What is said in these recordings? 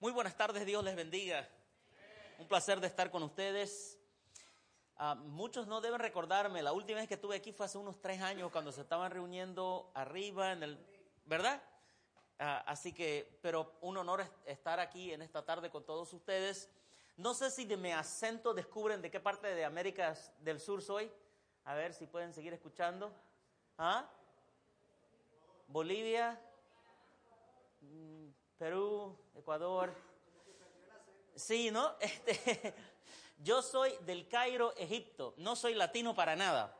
Muy buenas tardes, Dios les bendiga. Un placer de estar con ustedes. Ah, muchos no deben recordarme, la última vez que estuve aquí fue hace unos tres años cuando se estaban reuniendo arriba en el, ¿verdad? Ah, así que, pero un honor estar aquí en esta tarde con todos ustedes. No sé si de mi acento descubren de qué parte de América del Sur soy. A ver si pueden seguir escuchando. ¿Ah? Bolivia, mm, Perú, Ecuador. Sí, ¿no? Este, yo soy del Cairo, Egipto. No soy latino para nada.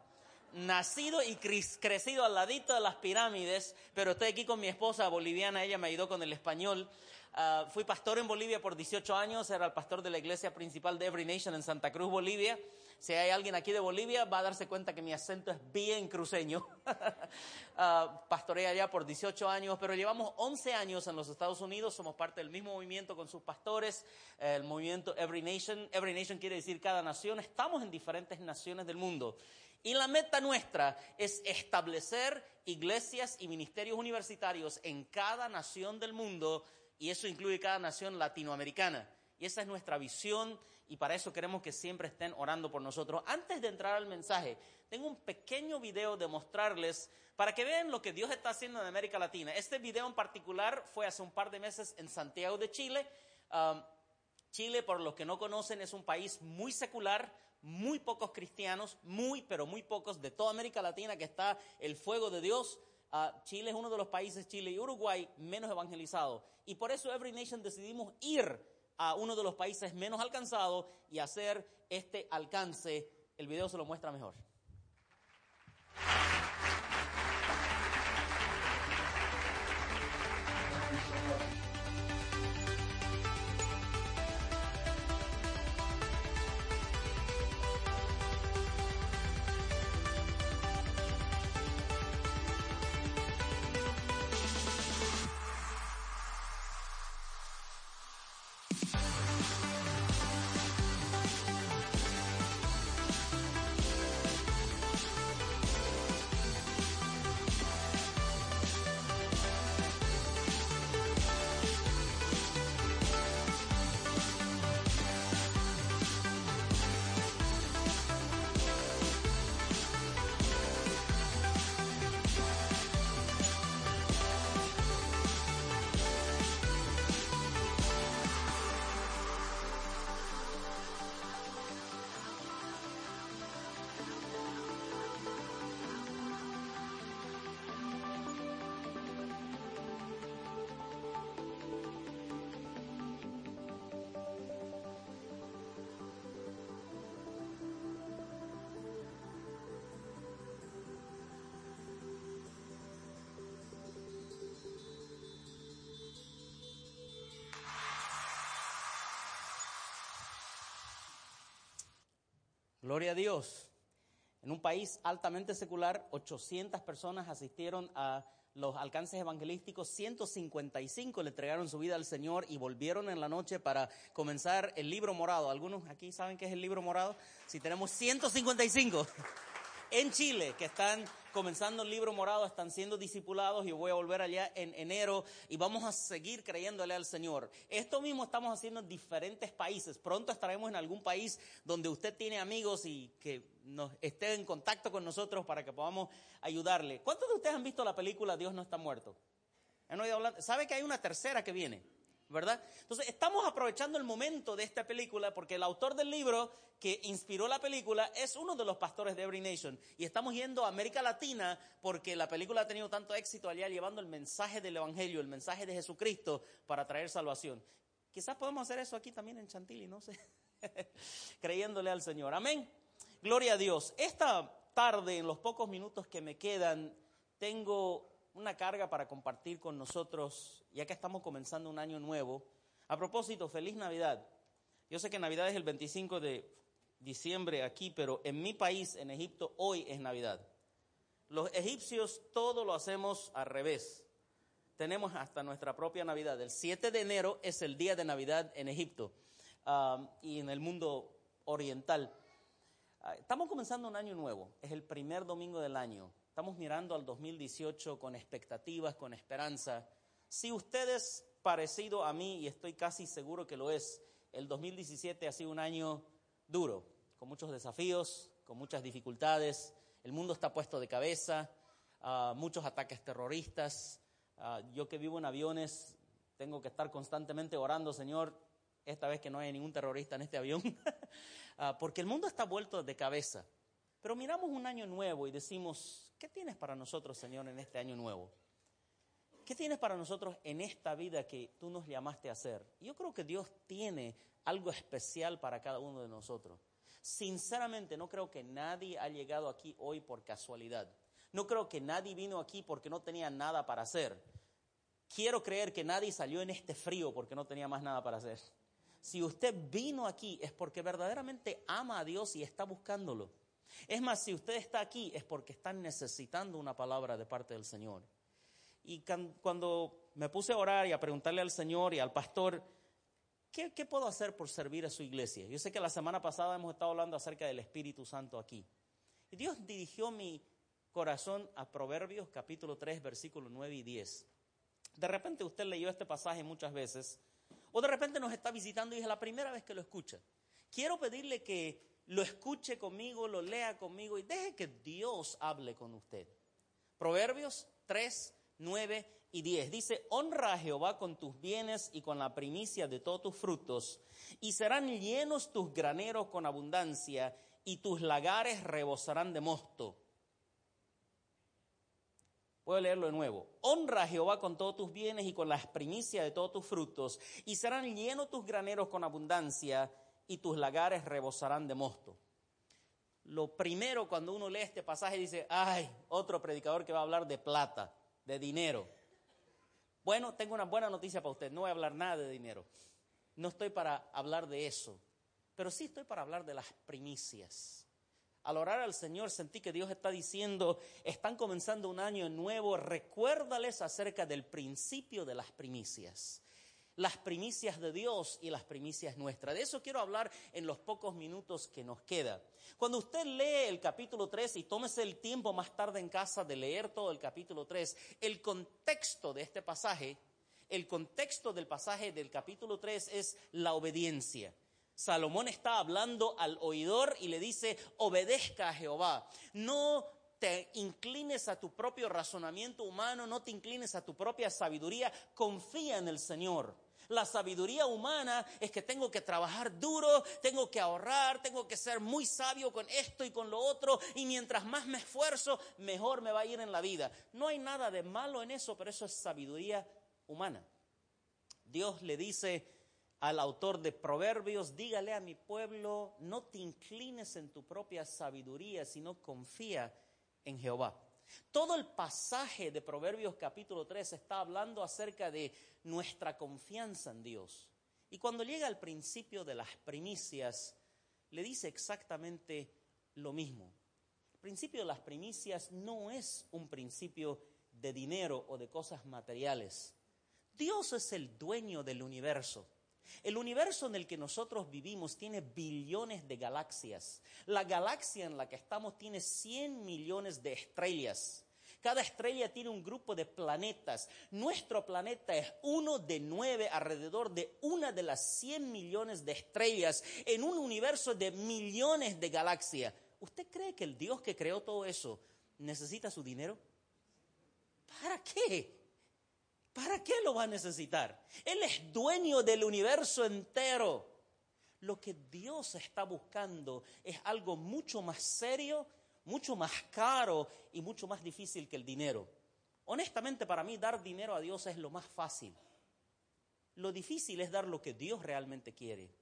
Nacido y crecido al ladito de las pirámides, pero estoy aquí con mi esposa boliviana, ella me ayudó con el español. Ah, fui pastor en Bolivia por 18 años, era el pastor de la iglesia principal de Every Nation en Santa Cruz, Bolivia. Si hay alguien aquí de Bolivia, va a darse cuenta que mi acento es bien cruceño. uh, pastoreé allá por 18 años, pero llevamos 11 años en los Estados Unidos. Somos parte del mismo movimiento con sus pastores, el movimiento Every Nation. Every Nation quiere decir cada nación. Estamos en diferentes naciones del mundo. Y la meta nuestra es establecer iglesias y ministerios universitarios en cada nación del mundo, y eso incluye cada nación latinoamericana. Y esa es nuestra visión y para eso queremos que siempre estén orando por nosotros. Antes de entrar al mensaje, tengo un pequeño video de mostrarles para que vean lo que Dios está haciendo en América Latina. Este video en particular fue hace un par de meses en Santiago de Chile. Um, Chile, por los que no conocen, es un país muy secular, muy pocos cristianos, muy, pero muy pocos de toda América Latina que está el fuego de Dios. Uh, Chile es uno de los países, Chile y Uruguay, menos evangelizados. Y por eso Every Nation decidimos ir a uno de los países menos alcanzados y hacer este alcance. El video se lo muestra mejor. Gloria a Dios. En un país altamente secular, 800 personas asistieron a los alcances evangelísticos, 155 le entregaron su vida al Señor y volvieron en la noche para comenzar el libro morado. ¿Algunos aquí saben qué es el libro morado? Si tenemos 155 en Chile que están comenzando el libro morado, están siendo discipulados y voy a volver allá en enero y vamos a seguir creyéndole al Señor. Esto mismo estamos haciendo en diferentes países. Pronto estaremos en algún país donde usted tiene amigos y que esté en contacto con nosotros para que podamos ayudarle. ¿Cuántos de ustedes han visto la película Dios no está muerto? ¿Han oído hablar? ¿Sabe que hay una tercera que viene? ¿Verdad? Entonces, estamos aprovechando el momento de esta película porque el autor del libro que inspiró la película es uno de los pastores de Every Nation. Y estamos yendo a América Latina porque la película ha tenido tanto éxito allá llevando el mensaje del Evangelio, el mensaje de Jesucristo para traer salvación. Quizás podemos hacer eso aquí también en Chantilly, no sé. Creyéndole al Señor. Amén. Gloria a Dios. Esta tarde, en los pocos minutos que me quedan, tengo una carga para compartir con nosotros, ya que estamos comenzando un año nuevo. A propósito, feliz Navidad. Yo sé que Navidad es el 25 de diciembre aquí, pero en mi país, en Egipto, hoy es Navidad. Los egipcios todo lo hacemos al revés. Tenemos hasta nuestra propia Navidad. El 7 de enero es el día de Navidad en Egipto um, y en el mundo oriental. Ah, estamos comenzando un año nuevo. Es el primer domingo del año. Estamos mirando al 2018 con expectativas, con esperanza. Si ustedes parecido a mí y estoy casi seguro que lo es. El 2017 ha sido un año duro, con muchos desafíos, con muchas dificultades. El mundo está puesto de cabeza, ah, muchos ataques terroristas. Ah, yo que vivo en aviones, tengo que estar constantemente orando, Señor, esta vez que no haya ningún terrorista en este avión, ah, porque el mundo está vuelto de cabeza. Pero miramos un año nuevo y decimos, ¿qué tienes para nosotros, Señor, en este año nuevo? ¿Qué tienes para nosotros en esta vida que tú nos llamaste a hacer? Yo creo que Dios tiene algo especial para cada uno de nosotros. Sinceramente, no creo que nadie ha llegado aquí hoy por casualidad. No creo que nadie vino aquí porque no tenía nada para hacer. Quiero creer que nadie salió en este frío porque no tenía más nada para hacer. Si usted vino aquí es porque verdaderamente ama a Dios y está buscándolo. Es más, si usted está aquí es porque está necesitando una palabra de parte del Señor. Y cuando me puse a orar y a preguntarle al Señor y al pastor, ¿qué, ¿qué, puedo hacer por servir a su iglesia? Yo sé que la semana pasada hemos estado hablando acerca del Espíritu Santo aquí. Y Dios dirigió mi corazón a Proverbios capítulo 3, versículos 9 y 10. De repente usted leyó este pasaje muchas veces, o de repente nos está visitando y es la primera vez que lo escucha. Quiero pedirle que lo escuche conmigo, lo lea conmigo y deje que Dios hable con usted. Proverbios 3, 9 y 10. Dice, honra a Jehová con tus bienes y con la primicia de todos tus frutos, y serán llenos tus graneros con abundancia, y tus lagares rebosarán de mosto. Puedo leerlo de nuevo. Honra a Jehová con todos tus bienes y con las primicias de todos tus frutos, y serán llenos tus graneros con abundancia, y tus lagares rebosarán de mosto. Lo primero cuando uno lee este pasaje dice, ay, otro predicador que va a hablar de plata, de dinero. Bueno, tengo una buena noticia para usted, no voy a hablar nada de dinero. No estoy para hablar de eso, pero sí estoy para hablar de las primicias. Al orar al Señor sentí que Dios está diciendo, están comenzando un año nuevo, recuérdales acerca del principio de las primicias las primicias de Dios y las primicias nuestras. De eso quiero hablar en los pocos minutos que nos queda. Cuando usted lee el capítulo 3 y tómese el tiempo más tarde en casa de leer todo el capítulo 3, el contexto de este pasaje, el contexto del pasaje del capítulo 3 es la obediencia. Salomón está hablando al oidor y le dice, obedezca a Jehová. No te inclines a tu propio razonamiento humano, no te inclines a tu propia sabiduría, confía en el Señor. La sabiduría humana es que tengo que trabajar duro, tengo que ahorrar, tengo que ser muy sabio con esto y con lo otro, y mientras más me esfuerzo, mejor me va a ir en la vida. No hay nada de malo en eso, pero eso es sabiduría humana. Dios le dice al autor de Proverbios, dígale a mi pueblo, no te inclines en tu propia sabiduría, sino confía en Jehová. Todo el pasaje de Proverbios capítulo 3 está hablando acerca de nuestra confianza en Dios. Y cuando llega al principio de las primicias, le dice exactamente lo mismo. El principio de las primicias no es un principio de dinero o de cosas materiales. Dios es el dueño del universo. El universo en el que nosotros vivimos tiene billones de galaxias. La galaxia en la que estamos tiene 100 millones de estrellas. Cada estrella tiene un grupo de planetas. Nuestro planeta es uno de nueve alrededor de una de las 100 millones de estrellas en un universo de millones de galaxias. ¿Usted cree que el Dios que creó todo eso necesita su dinero? ¿Para qué? ¿Para qué lo va a necesitar? Él es dueño del universo entero. Lo que Dios está buscando es algo mucho más serio, mucho más caro y mucho más difícil que el dinero. Honestamente, para mí dar dinero a Dios es lo más fácil. Lo difícil es dar lo que Dios realmente quiere.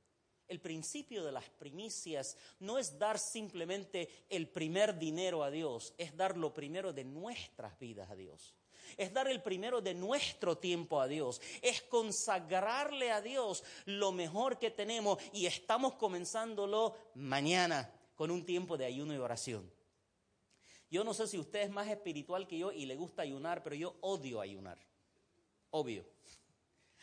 El principio de las primicias no es dar simplemente el primer dinero a Dios, es dar lo primero de nuestras vidas a Dios es dar el primero de nuestro tiempo a Dios, es consagrarle a Dios lo mejor que tenemos y estamos comenzándolo mañana con un tiempo de ayuno y oración. Yo no sé si usted es más espiritual que yo y le gusta ayunar, pero yo odio ayunar. Obvio.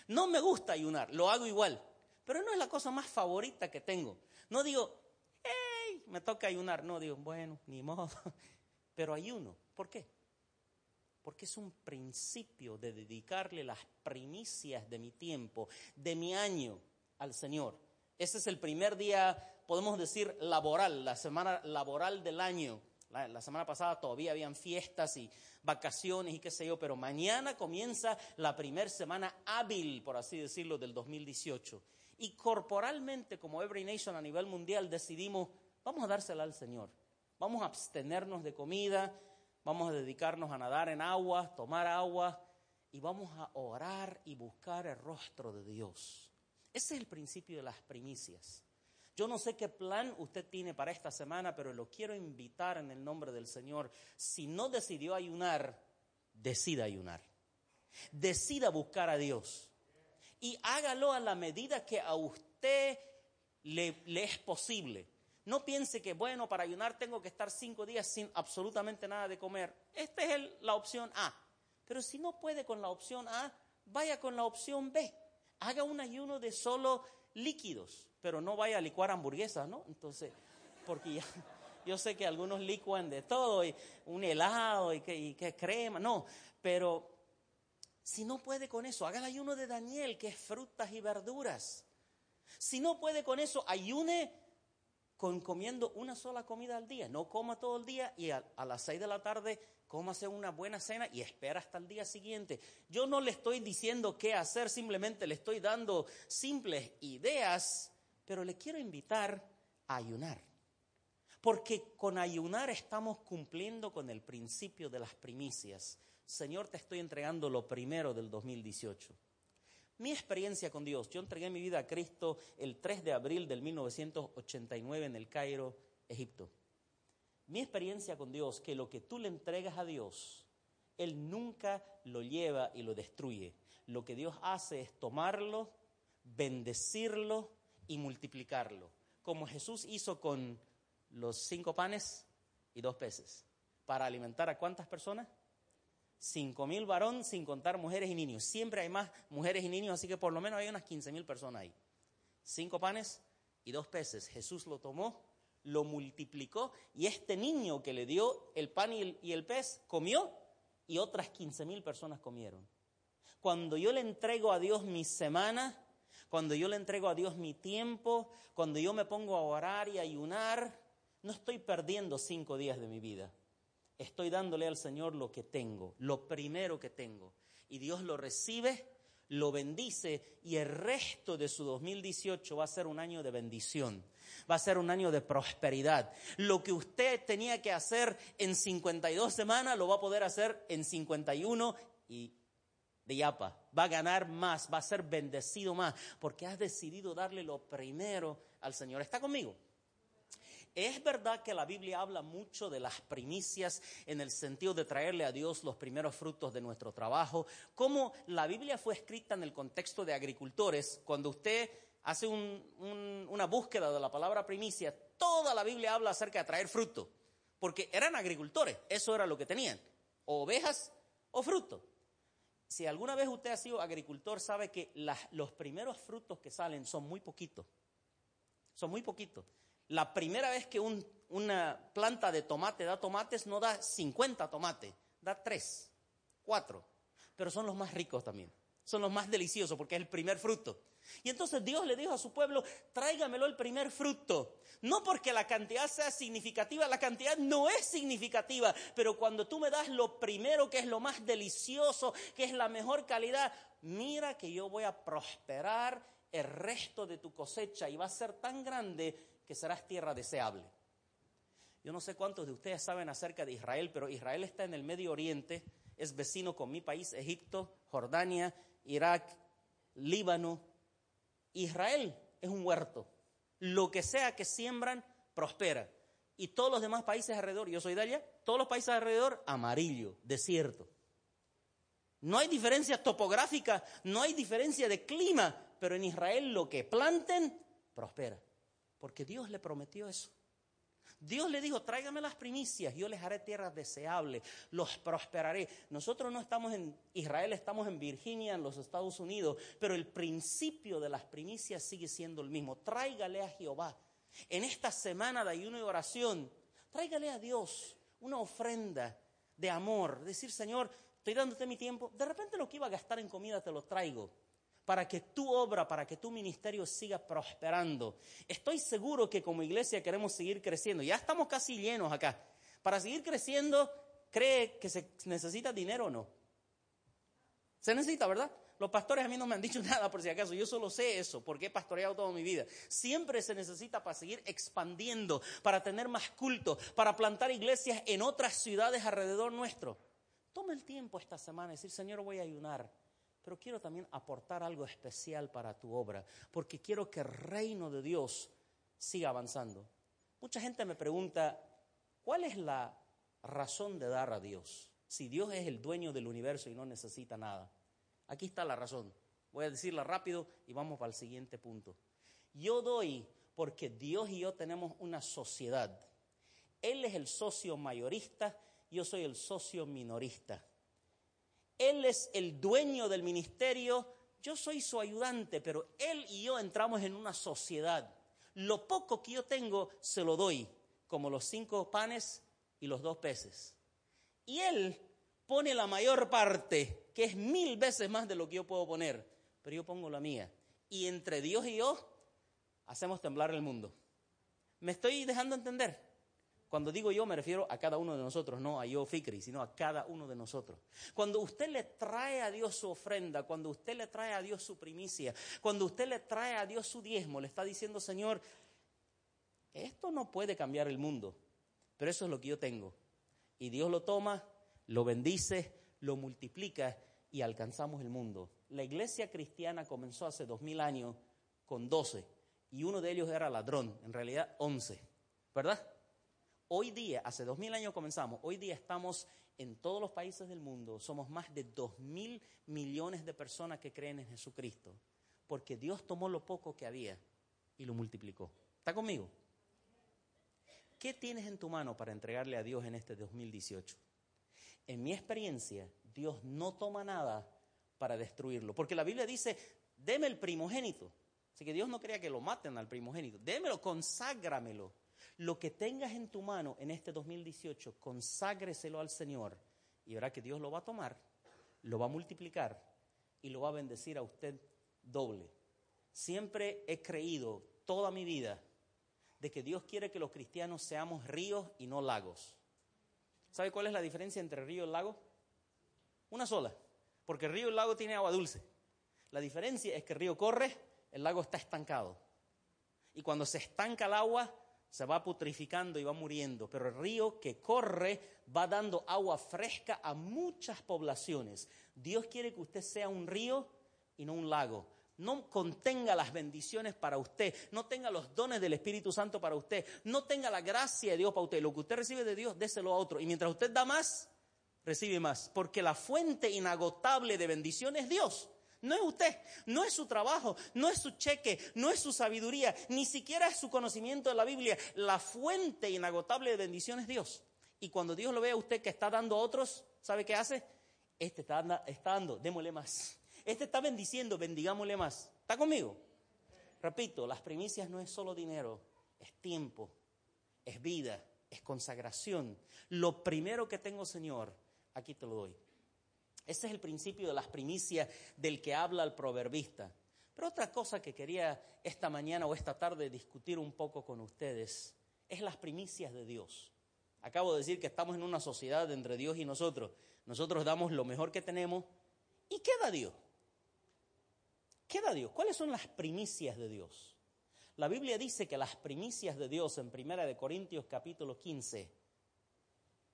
No me gusta ayunar, lo hago igual, pero no es la cosa más favorita que tengo. No digo, hey, me toca ayunar. No digo, bueno, ni modo, pero ayuno. ¿Por qué? Porque es un principio de dedicarle las primicias de mi tiempo, de mi año al Señor. Ese es el primer día, podemos decir, laboral, la semana laboral del año. La, semana pasada todavía habían fiestas y vacaciones y qué sé yo, pero mañana comienza la primera semana hábil, por así decirlo, del 2018. Y corporalmente, como Every Nation a nivel mundial, decidimos, vamos a dársela al Señor. Vamos a abstenernos de comida, vamos a dedicarnos a nadar en agua, tomar agua y vamos a orar y buscar el rostro de Dios. Ese es el principio de las primicias. Yo no sé qué plan usted tiene para esta semana, pero lo quiero invitar en el nombre del Señor. Si no decidió ayunar, decida ayunar. Decida buscar a Dios. Y hágalo a la medida que a usted le, es posible. No piense que, bueno, para ayunar tengo que estar cinco días sin absolutamente nada de comer. Esta es la opción A. Pero si no puede con la opción A, vaya con la opción B. Haga un ayuno de solo líquidos, pero no vaya a licuar hamburguesas, ¿no? Entonces, porque yo sé que algunos licuan de todo, y un helado y que, crema, no, pero si no puede con eso, haga el ayuno de Daniel, que es frutas y verduras. Si no puede con eso, ayune con comiendo una sola comida al día. No coma todo el día y a, las seis de la tarde cómase una buena cena y espera hasta el día siguiente. Yo no le estoy diciendo qué hacer, simplemente le estoy dando simples ideas, pero le quiero invitar a ayunar. Porque con ayunar estamos cumpliendo con el principio de las primicias. Señor, te estoy entregando lo primero del 2018. Mi experiencia con Dios, yo entregué mi vida a Cristo el 3 de abril del 1989 en el Cairo, Egipto mi experiencia con Dios, que lo que tú le entregas a Dios, Él nunca lo lleva y lo destruye. Lo que Dios hace es tomarlo, bendecirlo y multiplicarlo, como Jesús hizo con los cinco panes y dos peces. ¿Para alimentar a cuántas personas? Cinco mil varón, sin contar mujeres y niños. Siempre hay más mujeres y niños, así que por lo menos hay unas quince mil personas ahí. Cinco panes y dos peces. Jesús lo tomó lo multiplicó y este niño que le dio el pan y el, pez comió y otras 15 mil personas comieron. Cuando yo le entrego a Dios mi semana, cuando yo le entrego a Dios mi tiempo, cuando yo me pongo a orar y ayunar, no estoy perdiendo cinco días de mi vida. Estoy dándole al Señor lo que tengo, lo primero que tengo. Y Dios lo recibe, lo bendice y el resto de su 2018 va a ser un año de bendición va a ser un año de prosperidad. Lo que usted tenía que hacer en 52 semanas lo va a poder hacer en 51 y de yapa. Va a ganar más, va a ser bendecido más, porque has decidido darle lo primero al Señor. ¿Está conmigo? Es verdad que la Biblia habla mucho de las primicias en el sentido de traerle a Dios los primeros frutos de nuestro trabajo. Como la Biblia fue escrita en el contexto de agricultores, cuando usted hace una búsqueda de la palabra primicia, toda la Biblia habla acerca de traer fruto, porque eran agricultores, eso era lo que tenían, ovejas o fruto. Si alguna vez usted ha sido agricultor, sabe que los primeros frutos que salen son muy poquitos, son muy poquitos. La primera vez que una planta de tomate da tomates no da 50 tomates, da 3, 4, pero son los más ricos también, son los más deliciosos porque es el primer fruto. Y entonces Dios le dijo a su pueblo, tráigamelo el primer fruto. No porque la cantidad sea significativa, la cantidad no es significativa, pero cuando tú me das lo primero que es lo más delicioso, que es la mejor calidad, mira que yo voy a prosperar el resto de tu cosecha y va a ser tan grande que serás tierra deseable. Yo no sé cuántos de ustedes saben acerca de Israel, pero Israel está en el Medio Oriente, es vecino con mi país, Egipto, Jordania, Irak, Líbano, Israel es un huerto. Lo que sea que siembran, prospera. Y todos los demás países alrededor, yo soy de allá, todos los países alrededor, amarillo, desierto. No hay diferencia topográfica, no hay diferencia de clima, pero en Israel lo que planten, prospera. Porque Dios le prometió eso. Dios le dijo, tráigame las primicias, yo les haré tierras deseables, los prosperaré. Nosotros no estamos en Israel, estamos en Virginia, en los Estados Unidos, pero el principio de las primicias sigue siendo el mismo. Tráigale a Jehová. En esta semana de ayuno y oración, tráigale a Dios una ofrenda de amor. Decir, Señor, estoy dándote mi tiempo, de repente lo que iba a gastar en comida te lo traigo para que tu obra, para que tu ministerio siga prosperando. Estoy seguro que como iglesia queremos seguir creciendo. Ya estamos casi llenos acá. Para seguir creciendo, ¿cree que se necesita dinero o no? Se necesita, ¿verdad? Los pastores a mí no me han dicho nada por si acaso, yo solo sé eso, porque he pastoreado toda mi vida. Siempre se necesita para seguir expandiendo, para tener más culto, para plantar iglesias en otras ciudades alrededor nuestro. Toma el tiempo esta semana y decir, Señor, voy a ayunar pero quiero también aportar algo especial para tu obra, porque quiero que el reino de Dios siga avanzando. Mucha gente me pregunta, ¿cuál es la razón de dar a Dios? Si Dios es el dueño del universo y no necesita nada. Aquí está la razón. Voy a decirla rápido y vamos para el siguiente punto. Yo doy porque Dios y yo tenemos una sociedad. Él es el socio mayorista, yo soy el socio minorista. Él es el dueño del ministerio, yo soy su ayudante, pero Él y yo entramos en una sociedad. Lo poco que yo tengo se lo doy, como los cinco panes y los dos peces. Y Él pone la mayor parte, que es mil veces más de lo que yo puedo poner, pero yo pongo la mía. Y entre Dios y yo hacemos temblar el mundo. ¿Me estoy dejando entender? Cuando digo yo me refiero a cada uno de nosotros, no a yo Fikri, sino a cada uno de nosotros. Cuando usted le trae a Dios su ofrenda, cuando usted le trae a Dios su primicia, cuando usted le trae a Dios su diezmo, le está diciendo, Señor, esto no puede cambiar el mundo, pero eso es lo que yo tengo. Y Dios lo toma, lo bendice, lo multiplica y alcanzamos el mundo. La iglesia cristiana comenzó hace dos mil años con doce y uno de ellos era ladrón, en realidad once, ¿verdad? Hoy día, hace dos mil años comenzamos, hoy día estamos en todos los países del mundo, somos más de dos mil millones de personas que creen en Jesucristo, porque Dios tomó lo poco que había y lo multiplicó. ¿Está conmigo? ¿Qué tienes en tu mano para entregarle a Dios en este 2018? En mi experiencia, Dios no toma nada para destruirlo, porque la Biblia dice, deme el primogénito. Así que Dios no quería que lo maten al primogénito, démelo, conságramelo lo que tengas en tu mano en este 2018, conságreselo al Señor y verá que Dios lo va a tomar, lo va a multiplicar y lo va a bendecir a usted doble. Siempre he creído toda mi vida de que Dios quiere que los cristianos seamos ríos y no lagos. ¿Sabe cuál es la diferencia entre río y lago? Una sola, porque el río y lago tiene agua dulce. La diferencia es que el río corre, el lago está estancado. Y cuando se estanca el agua, se va putrificando y va muriendo, pero el río que corre va dando agua fresca a muchas poblaciones. Dios quiere que usted sea un río y no un lago. No contenga las bendiciones para usted, no tenga los dones del Espíritu Santo para usted, no tenga la gracia de Dios para usted. Lo que usted recibe de Dios, déselo a otro. Y mientras usted da más, recibe más. Porque la fuente inagotable de bendición es Dios. No es usted, no es su trabajo, no es su cheque, no es su sabiduría, ni siquiera es su conocimiento de la Biblia. La fuente inagotable de bendición es Dios. Y cuando Dios lo ve a usted que está dando a otros, ¿sabe qué hace? Este está, dando, démosle más. Este está bendiciendo, bendigámosle más. ¿Está conmigo? Repito, las primicias no es solo dinero, es tiempo, es vida, es consagración. Lo primero que tengo, Señor, aquí te lo doy. Ese es el principio de las primicias del que habla el proverbista. Pero otra cosa que quería esta mañana o esta tarde discutir un poco con ustedes es las primicias de Dios. Acabo de decir que estamos en una sociedad entre Dios y nosotros. Nosotros damos lo mejor que tenemos. ¿Y qué da Dios? ¿Qué da Dios? ¿Cuáles son las primicias de Dios? La Biblia dice que las primicias de Dios en Primera de Corintios capítulo 15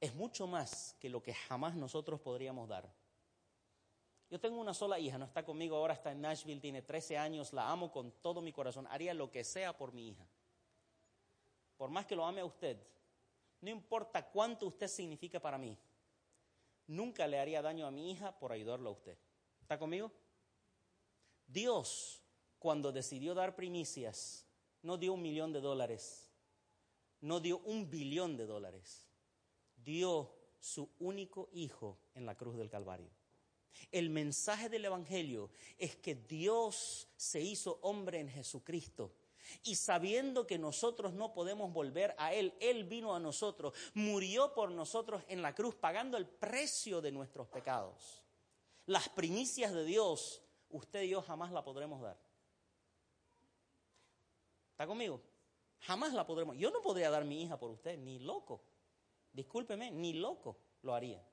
es mucho más que lo que jamás nosotros podríamos dar. Yo tengo una sola hija, no está conmigo ahora, está en Nashville, tiene 13 años, la amo con todo mi corazón, haría lo que sea por mi hija. Por más que lo ame a usted, no importa cuánto usted significa para mí, nunca le haría daño a mi hija por ayudarlo a usted. ¿Está conmigo? Dios, cuando decidió dar primicias, no dio un millón de dólares, no dio un billón de dólares, dio su único hijo en la cruz del Calvario. El mensaje del Evangelio es que Dios se hizo hombre en Jesucristo Y sabiendo que nosotros no podemos volver a Él, Él vino a nosotros, murió por nosotros en la cruz, pagando el precio de nuestros pecados. Las primicias de Dios, usted y yo jamás la podremos dar. ¿Está conmigo? Jamás la podremos. Yo no podría dar mi hija por usted, ni loco. Discúlpeme, ni loco lo haría.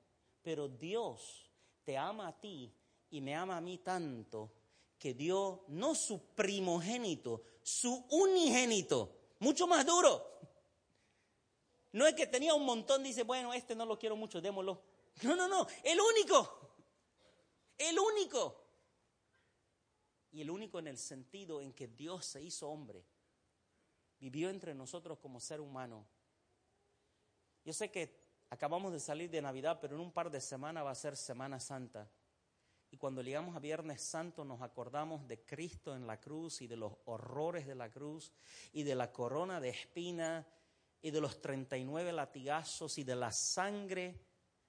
Pero Dios te ama a ti y me ama a mí tanto que dio no su primogénito, su unigénito, mucho más duro. No es que tenía un montón, dice, bueno, este no lo quiero mucho, démoslo. No, no, no, el único, el único. Y el único en el sentido en que Dios se hizo hombre, vivió entre nosotros como ser humano. Yo sé que acabamos de salir de Navidad, pero en un par de semanas va a ser Semana Santa. Y cuando llegamos a Viernes Santo nos acordamos de Cristo en la cruz y de los horrores de la cruz y de la corona de espina y de los 39 latigazos y de la sangre.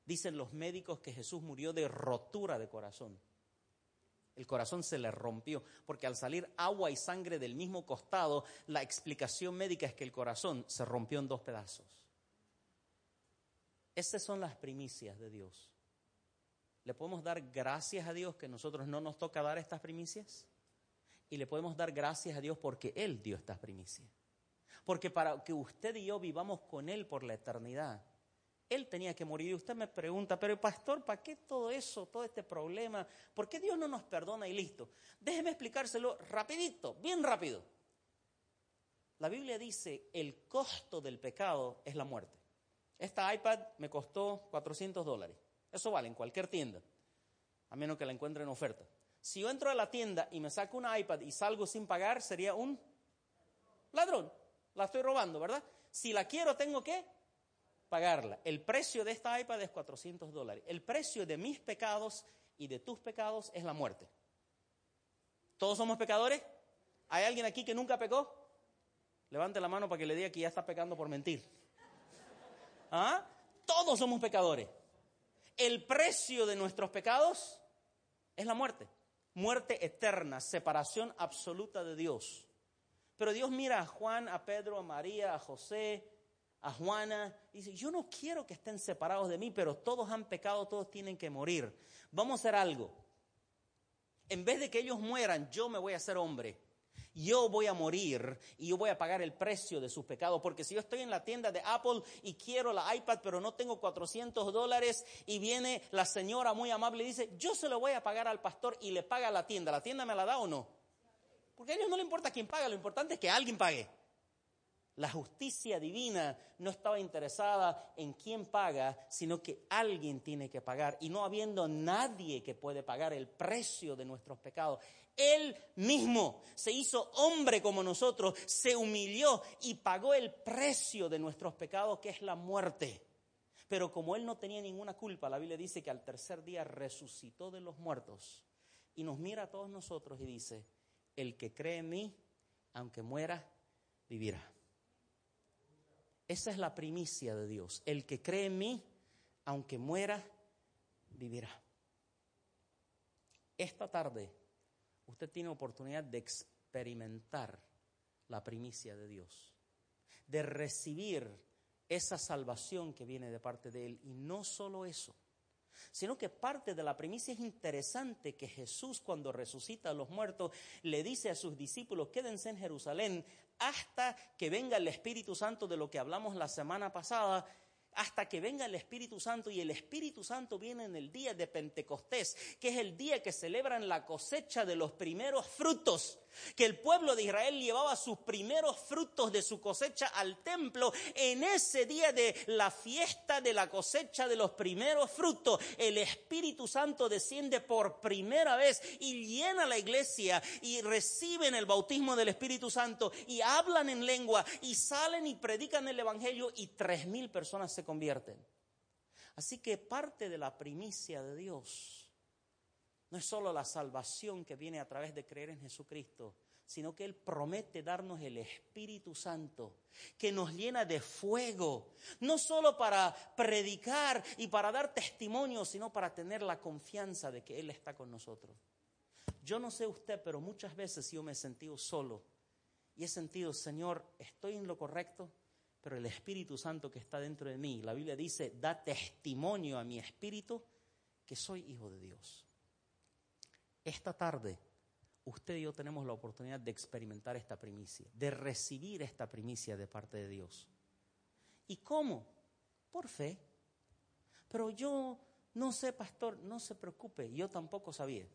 Dicen los médicos que Jesús murió de rotura de corazón. El corazón se le rompió, porque al salir agua y sangre del mismo costado, la explicación médica es que el corazón se rompió en dos pedazos. Esas son las primicias de Dios. ¿Le podemos dar gracias a Dios que nosotros no nos toca dar estas primicias? Y le podemos dar gracias a Dios porque Él dio estas primicias. Porque para que usted y yo vivamos con Él por la eternidad, Él tenía que morir. Y usted me pregunta, pero pastor, ¿para qué todo eso, todo este problema? ¿Por qué Dios no nos perdona y listo? Déjeme explicárselo rapidito, bien rápido. La Biblia dice, el costo del pecado es la muerte. Esta iPad me costó 400 dólares. Eso vale en cualquier tienda, a menos que la encuentre en oferta. Si yo entro a la tienda y me saco una iPad y salgo sin pagar, sería un ladrón. La estoy robando, ¿verdad? Si la quiero, tengo que pagarla. El precio de esta iPad es 400 dólares. El precio de mis pecados y de tus pecados es la muerte. ¿Todos somos pecadores? ¿Hay alguien aquí que nunca pecó? Levante la mano para que le diga que ya está pecando por mentir. ¿Ah? Todos somos pecadores el precio de nuestros pecados es la muerte. Muerte eterna, separación absoluta de Dios. Pero Dios mira a Juan, a Pedro, a María, a José, a Juana, y dice, yo no quiero que estén separados de mí, pero todos han pecado, todos tienen que morir. Vamos a hacer algo. En vez de que ellos mueran, yo me voy a hacer hombre yo voy a morir y yo voy a pagar el precio de sus pecados. Porque si yo estoy en la tienda de Apple y quiero la iPad, pero no tengo 400 dólares, y viene la señora muy amable y dice, yo se lo voy a pagar al pastor y le paga a la tienda, ¿la tienda me la da o no? Porque a ellos no le importa quién paga, lo importante es que alguien pague. La justicia divina no estaba interesada en quién paga, sino que alguien tiene que pagar. Y no habiendo nadie que puede pagar el precio de nuestros pecados, Él mismo se hizo hombre como nosotros, se humilló y pagó el precio de nuestros pecados, que es la muerte. Pero como Él no tenía ninguna culpa, la Biblia dice que al tercer día resucitó de los muertos y nos mira a todos nosotros y dice, el que cree en mí, aunque muera, vivirá. Esa es la primicia de Dios. El que cree en mí, aunque muera, vivirá. Esta tarde usted tiene oportunidad de experimentar la primicia de Dios, de recibir esa salvación que viene de parte de Él. Y no solo eso, sino que parte de la primicia es interesante que Jesús cuando resucita a los muertos le dice a sus discípulos, quédense en Jerusalén hasta que venga el Espíritu Santo de lo que hablamos la semana pasada hasta que venga el Espíritu Santo y el Espíritu Santo viene en el día de Pentecostés, que es el día que celebran la cosecha de los primeros frutos que el pueblo de Israel llevaba sus primeros frutos de su cosecha al templo, en ese día de la fiesta de la cosecha de los primeros frutos, el Espíritu Santo desciende por primera vez y llena la iglesia y reciben el bautismo del Espíritu Santo y hablan en lengua y salen y predican el Evangelio y tres mil personas se convierten. Así que parte de la primicia de Dios no es solo la salvación que viene a través de creer en Jesucristo, sino que Él promete darnos el Espíritu Santo, que nos llena de fuego, no solo para predicar y para dar testimonio, sino para tener la confianza de que Él está con nosotros. Yo no sé usted, pero muchas veces yo me he sentido solo y he sentido, Señor, estoy en lo correcto, pero el Espíritu Santo que está dentro de mí, la Biblia dice, da testimonio a mi espíritu que soy hijo de Dios. Esta tarde, usted y yo tenemos la oportunidad de experimentar esta primicia, de recibir esta primicia de parte de Dios. ¿Y cómo? Por fe. Pero yo no sé, pastor, no se preocupe, yo tampoco sabía.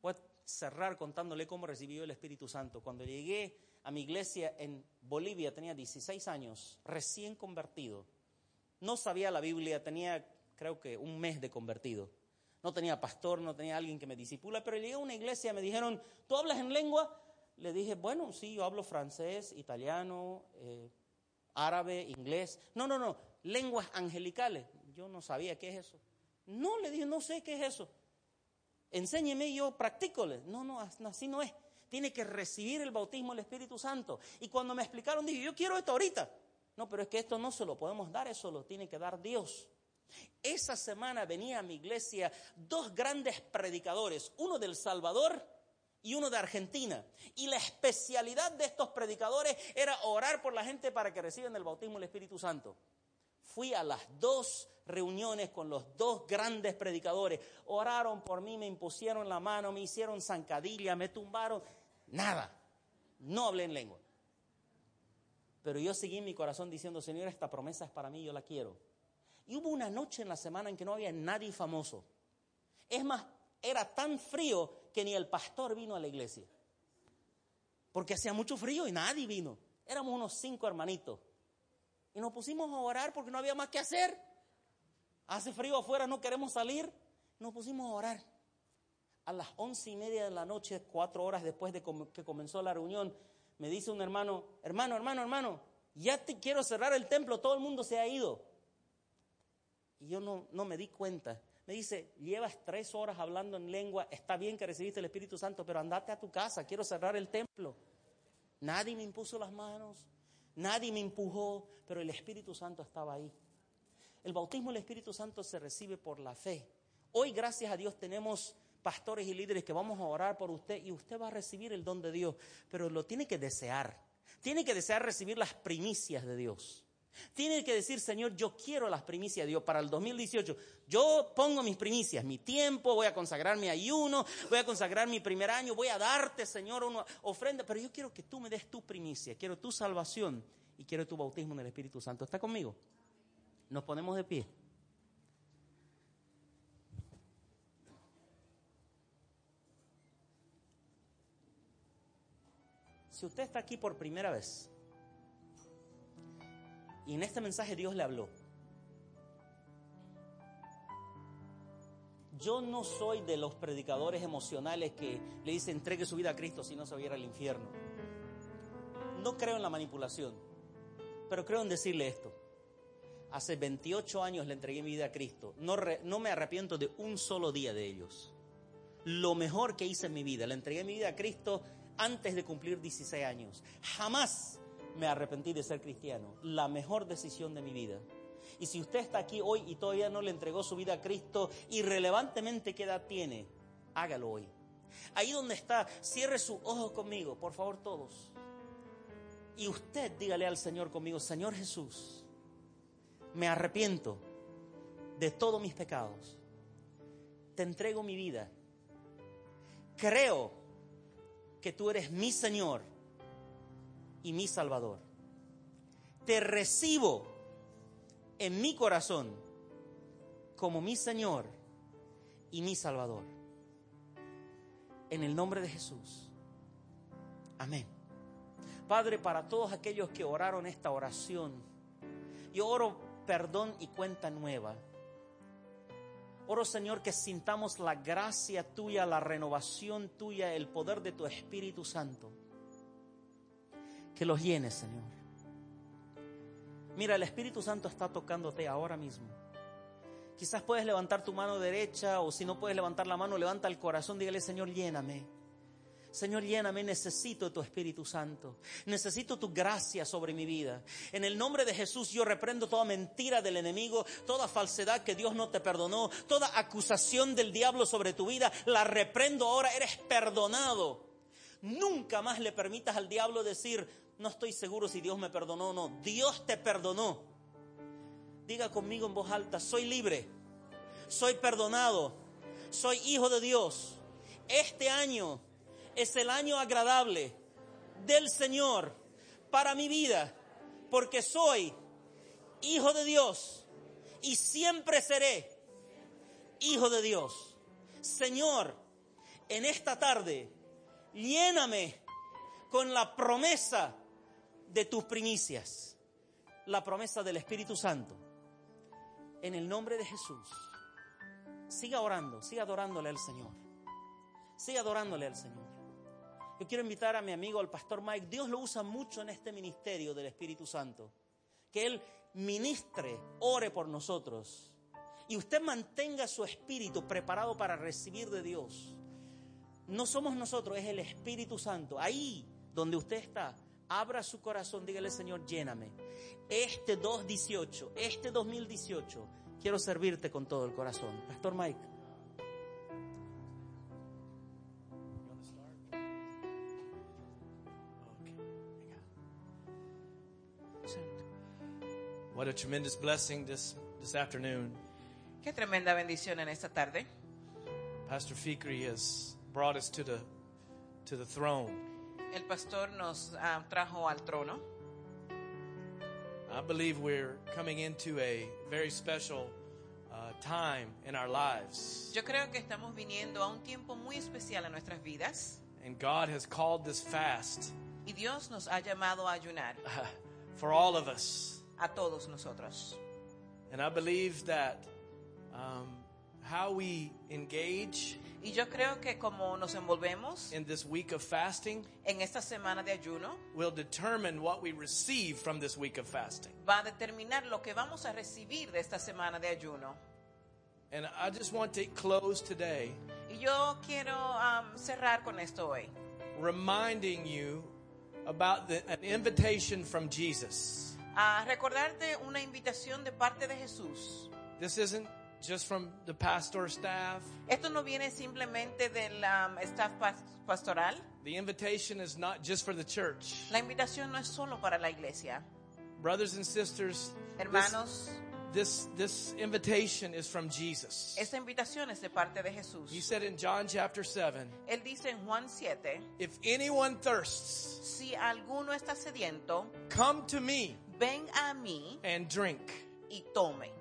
Voy a cerrar contándole cómo recibió el Espíritu Santo. Cuando llegué a mi iglesia en Bolivia, tenía 16 años, recién convertido. No sabía la Biblia, tenía creo que un mes de convertido. No tenía pastor, no tenía alguien que me disipula, pero llegué a una iglesia, me dijeron, ¿tú hablas en lengua? Le dije, bueno, sí, yo hablo francés, italiano, eh, árabe, inglés. No, no, no, lenguas angelicales. Yo no sabía qué es eso. No, le dije, no sé qué es eso. Enséñeme y yo practícole. No, no, así no es. Tiene que recibir el bautismo del Espíritu Santo. Y cuando me explicaron, dije, yo quiero esto ahorita. No, pero es que esto no se lo podemos dar, eso lo tiene que dar Dios. Esa semana venía a mi iglesia dos grandes predicadores, uno del Salvador y uno de Argentina. Y la especialidad de estos predicadores era orar por la gente para que reciban el bautismo del Espíritu Santo. Fui a las dos reuniones con los dos grandes predicadores. Oraron por mí, me impusieron la mano, me hicieron zancadilla, me tumbaron. Nada. No hablé en lengua. Pero yo seguí en mi corazón diciendo, Señor, esta promesa es para mí, yo la quiero. Y hubo una noche en la semana en que no había nadie famoso. Es más, era tan frío que ni el pastor vino a la iglesia. Porque hacía mucho frío y nadie vino. Éramos unos cinco hermanitos. Y nos pusimos a orar porque no había más que hacer. Hace frío afuera, no queremos salir. Nos pusimos a orar. A las once y media de la noche, cuatro horas después de que comenzó la reunión, me dice un hermano, hermano, hermano, hermano, ya te quiero cerrar el templo, todo el mundo se ha ido. Y yo no, no me di cuenta. Me dice, llevas tres horas hablando en lengua, está bien que recibiste el Espíritu Santo, pero andate a tu casa, quiero cerrar el templo. Nadie me impuso las manos, nadie me empujó, pero el Espíritu Santo estaba ahí. El bautismo del Espíritu Santo se recibe por la fe. Hoy, gracias a Dios, tenemos pastores y líderes que vamos a orar por usted y usted va a recibir el don de Dios, pero lo tiene que desear. Tiene que desear recibir las primicias de Dios. Tiene que decir, Señor, yo quiero las primicias de Dios para el 2018. Yo pongo mis primicias, mi tiempo, voy a consagrar mi ayuno, voy a consagrar mi primer año, voy a darte, Señor, una ofrenda, pero yo quiero que tú me des tu primicia, quiero tu salvación y quiero tu bautismo en el Espíritu Santo. ¿Está conmigo? Nos ponemos de pie. Si usted está aquí por primera vez, y en este mensaje Dios le habló. Yo no soy de los predicadores emocionales que le dicen entregue su vida a Cristo si no se va al infierno. No creo en la manipulación, pero creo en decirle esto. Hace 28 años le entregué mi vida a Cristo. No, no me arrepiento de un solo día de ellos. Lo mejor que hice en mi vida, le entregué mi vida a Cristo antes de cumplir 16 años. Jamás me arrepentí de ser cristiano. La mejor decisión de mi vida. Y si usted está aquí hoy y todavía no le entregó su vida a Cristo, irrelevantemente qué edad tiene, hágalo hoy. Ahí donde está, cierre sus ojos conmigo, por favor todos. Y usted dígale al Señor conmigo, Señor Jesús, me arrepiento de todos mis pecados. Te entrego mi vida. Creo que tú eres mi Señor y mi Salvador. Te recibo en mi corazón como mi Señor y mi Salvador. En el nombre de Jesús. Amén. Padre, para todos aquellos que oraron esta oración, yo oro perdón y cuenta nueva. Oro, Señor, que sintamos la gracia tuya, la renovación tuya, el poder de tu Espíritu Santo que los llenes, Señor. Mira, el Espíritu Santo está tocándote ahora mismo. Quizás puedes levantar tu mano derecha o si no puedes levantar la mano, levanta el corazón, dígale, Señor, lléname. Señor, lléname, necesito tu Espíritu Santo. Necesito tu gracia sobre mi vida. En el nombre de Jesús yo reprendo toda mentira del enemigo, toda falsedad que Dios no te perdonó, toda acusación del diablo sobre tu vida, la reprendo ahora, eres perdonado Nunca más le permitas al diablo decir, no estoy seguro si Dios me perdonó o no. Dios te perdonó. Diga conmigo en voz alta, soy libre, soy perdonado, soy hijo de Dios. Este año es el año agradable del Señor para mi vida, porque soy hijo de Dios y siempre seré hijo de Dios. Señor, en esta tarde, lléname con la promesa de tus primicias, la promesa del Espíritu Santo. En el nombre de Jesús, siga orando, siga adorándole al Señor. Siga adorándole al Señor. Yo quiero invitar a mi amigo, al pastor Mike. Dios lo usa mucho en este ministerio del Espíritu Santo. Que Él ministre, ore por nosotros. Y usted mantenga su espíritu preparado para recibir de Dios. No somos nosotros, es el Espíritu Santo. Ahí donde usted está, abra su corazón, dígale Señor, lléname. Este 2018, este 2018, quiero servirte con todo el corazón. Pastor Mike. What a tremendous blessing this, this afternoon. Qué tremenda bendición en esta tarde. Pastor Fikri has brought us to the, to the throne. El pastor nos ah, trajo al trono. I believe we're coming into a very special uh, time in our lives. Yo creo que estamos viniendo a un tiempo muy especial en nuestras vidas And God has called this fast y Dios nos ha llamado a ayunar for all of us. a todos nosotros. And I believe that um, how we engage Y yo creo que como nos envolvemos in this week of fasting en esta semana de ayuno will determine what we receive from this week of fasting. va a determinar lo que vamos a recibir de esta semana de ayuno. And I just want to close today Y yo quiero am, cerrar con esto hoy, reminding you about the, an invitation from Jesus. a recordarte una invitación de parte de Jesús. This isn't just from the pastor staff. Esto no viene simplemente del am, um, staff pastoral. The invitation is not just for the church. La invitación no es solo para la iglesia. Brothers and sisters, this, Hermanos, this, this invitation is from Jesus. esta invitación es de parte de Jesús. He said in John chapter 7, Él dice en Juan 7, If anyone thirsts, si alguno está sediento, come to me ven a mí and drink. y tome.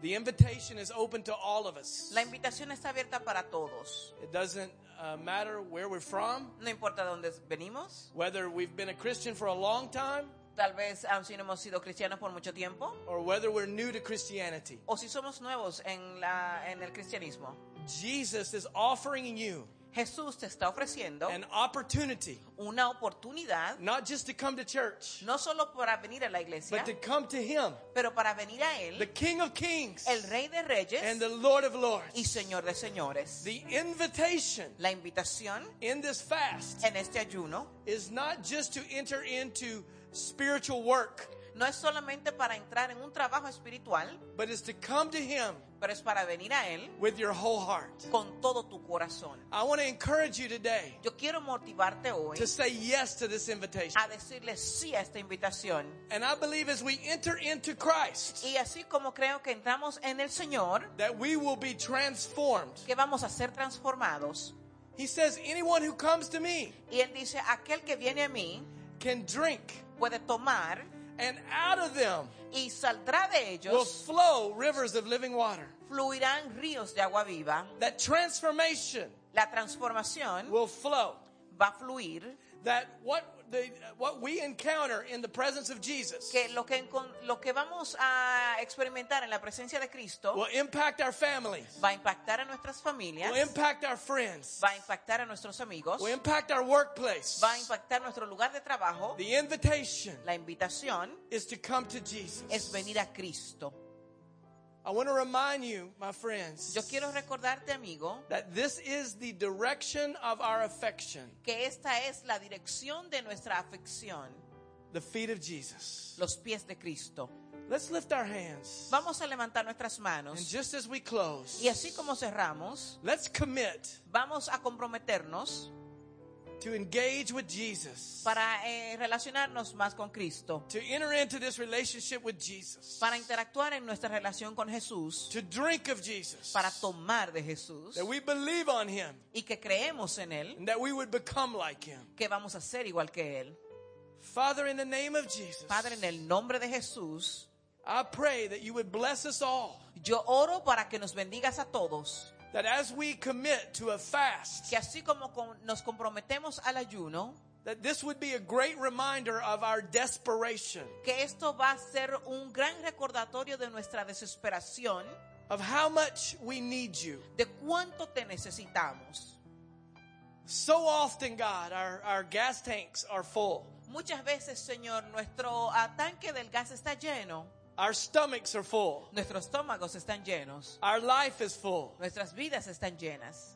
The invitation is open to all of us. La invitación está abierta para todos. It doesn't uh, matter where we're from, No importa dónde venimos, whether we've been a Christian for a long time, tal vez si no hemos sido cristianos por mucho tiempo, or whether we're new to Christianity. o si somos nuevos en, la, en el cristianismo. Jesus is offering you Jesús te está ofreciendo an opportunity, una oportunidad, not just to come to church, no solo para venir a la iglesia, but to come to Him, pero para venir a the Él, King of Kings el Rey de Reyes and the Lord of y Lords. Señor de Señores. The invitation La invitación in this fast en este ayuno is not just to enter into spiritual work, no es solamente para entrar en un trabajo espiritual, but is to come to Him pero es para venir a Él with your whole heart. con todo tu corazón. I want to encourage you today Yo quiero motivarte hoy to say yes to this invitation. a decirle sí a esta invitación. And I believe as we enter into Christ, Y así como creo que entramos en el Señor, that we will be transformed. que vamos a ser transformados. He says, Anyone who comes to me Y Él dice, aquel que viene a mí can drink, puede tomar and out of them y saldrá de ellos will flow rivers of living water. fluirán ríos de agua viva. That transformation La transformación will flow. va a fluir. That what the what we encounter in the presence of Jesus Que lo que, lo que vamos a experimentar en la presencia de Cristo will impact our families, va a impactar a nuestras familias, will impact our friends, va a impactar a nuestros amigos, will impact our workplace. va a impactar nuestro lugar de trabajo. The invitation La invitación is to come to Jesus. es venir a Cristo. I want to remind you, my friends, Yo quiero recordarte, amigo, that this is the direction of our affection, que esta es la dirección de nuestra afección, the feet of Jesus. los pies de Cristo. Let's lift our hands. Vamos a levantar nuestras And manos just as we close, y así como cerramos, let's commit vamos a comprometernos to engage with Jesus, para eh, relacionarnos más con Cristo, to enter into this relationship with Jesus, para interactuar en nuestra relación con Jesús, to drink of Jesus, para tomar de Jesús. That we believe on him, y que creemos en Él, and that we would become like him. que vamos a ser igual que Él. Father, in the name of Jesus, Padre, en el nombre de Jesús, I pray that you would bless us all, yo oro para que nos bendigas a todos, that as we commit to a fast, que así como con- nos comprometemos al ayuno, that this would be a great reminder of our desperation, que esto va a ser un gran recordatorio de nuestra desesperación, of how much we need you. de cuánto te necesitamos. So often, God, our, our gas tanks are full, Muchas veces, Señor, nuestro ah, tanque del gas está lleno, our stomachs are full, nuestros estómagos están llenos, our life is full. nuestras vidas están llenas.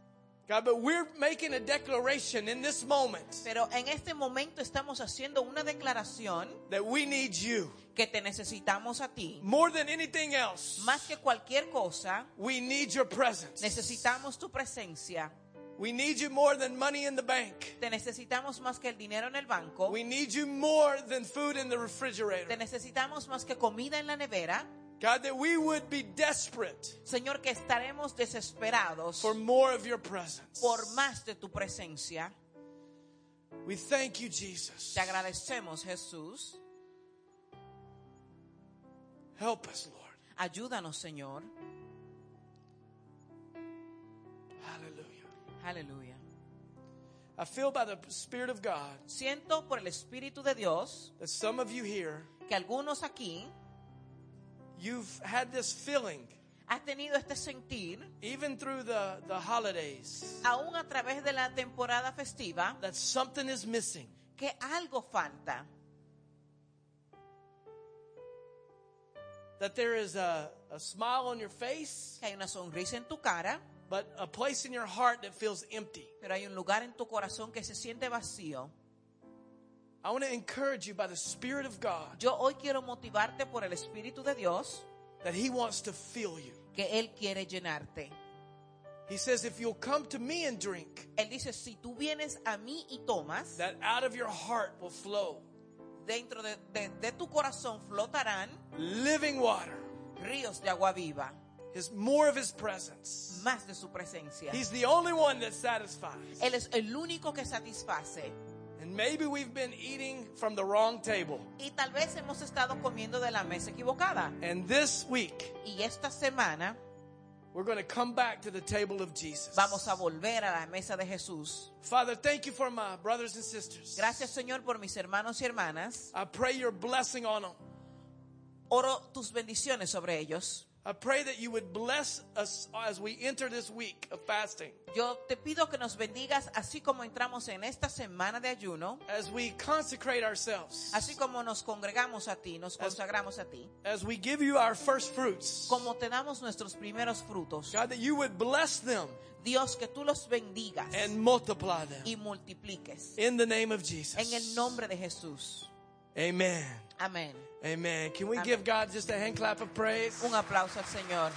God, but we're making a declaration in this moment Pero en este momento estamos haciendo una declaración that we need you que te necesitamos a ti. more than anything else. Más que cualquier cosa, We need your presence. necesitamos tu presencia. We need you more than money in the bank. Te necesitamos más que el dinero en el banco. We need you more than food in the Te refrigerator. necesitamos más que comida en la nevera. God, that we would be desperate Señor, que estaremos desesperados for more of your presence. por más de tu presencia. We thank you, Jesus. Te agradecemos, Jesús. Help us, Lord. Ayúdanos, Señor. Hallelujah. Aleluya. I feel by the Spirit of God Siento por el Espíritu de Dios that some of you here, que algunos aquí you've had this feeling, has tenido este sentir, even through the, the holidays, aún a través de la temporada festiva, that something is missing. que algo falta. That there is a, a smile on your face, Que hay una sonrisa en tu cara, but a place in your heart that feels empty. pero hay un lugar en tu corazón que se siente vacío. I want to encourage you by the Spirit of God Yo hoy quiero motivarte por el Espíritu de Dios that He wants to fill you. que Él quiere llenarte. He says, if you'll come to me and drink, Él dice, si tú vienes a mí y tomas, that out of your heart will flow dentro de, de- de tu corazón flotarán living water. ríos de agua viva, His more of His presence. más de su presencia. He's the only one that satisfies. Él es el único que satisface. And maybe we've been eating from the wrong table. Y tal vez hemos estado comiendo de la mesa equivocada. And this week, Y esta semana we're going to come back to the table of Jesus. vamos a volver a la mesa de Jesús. Father, thank you for my brothers and sisters. Gracias Señor por mis hermanos y hermanas. I pray your blessing on them. Oro tus bendiciones sobre ellos. I pray that you would bless us as we enter this week of fasting, Yo te pido que nos bendigas así como entramos en esta semana de ayuno, as we consecrate ourselves, así como nos congregamos a ti, nos consagramos a ti, as we give you our first fruits. como te damos nuestros primeros frutos. God, that you would bless them Dios, que tú los bendigas and multiply them. y multipliques. In the name of Jesus. En el nombre de Jesús. Amen. Amén. Amen. Can we Amen. give God just a hand clap of praise? Un aplauso al Señor.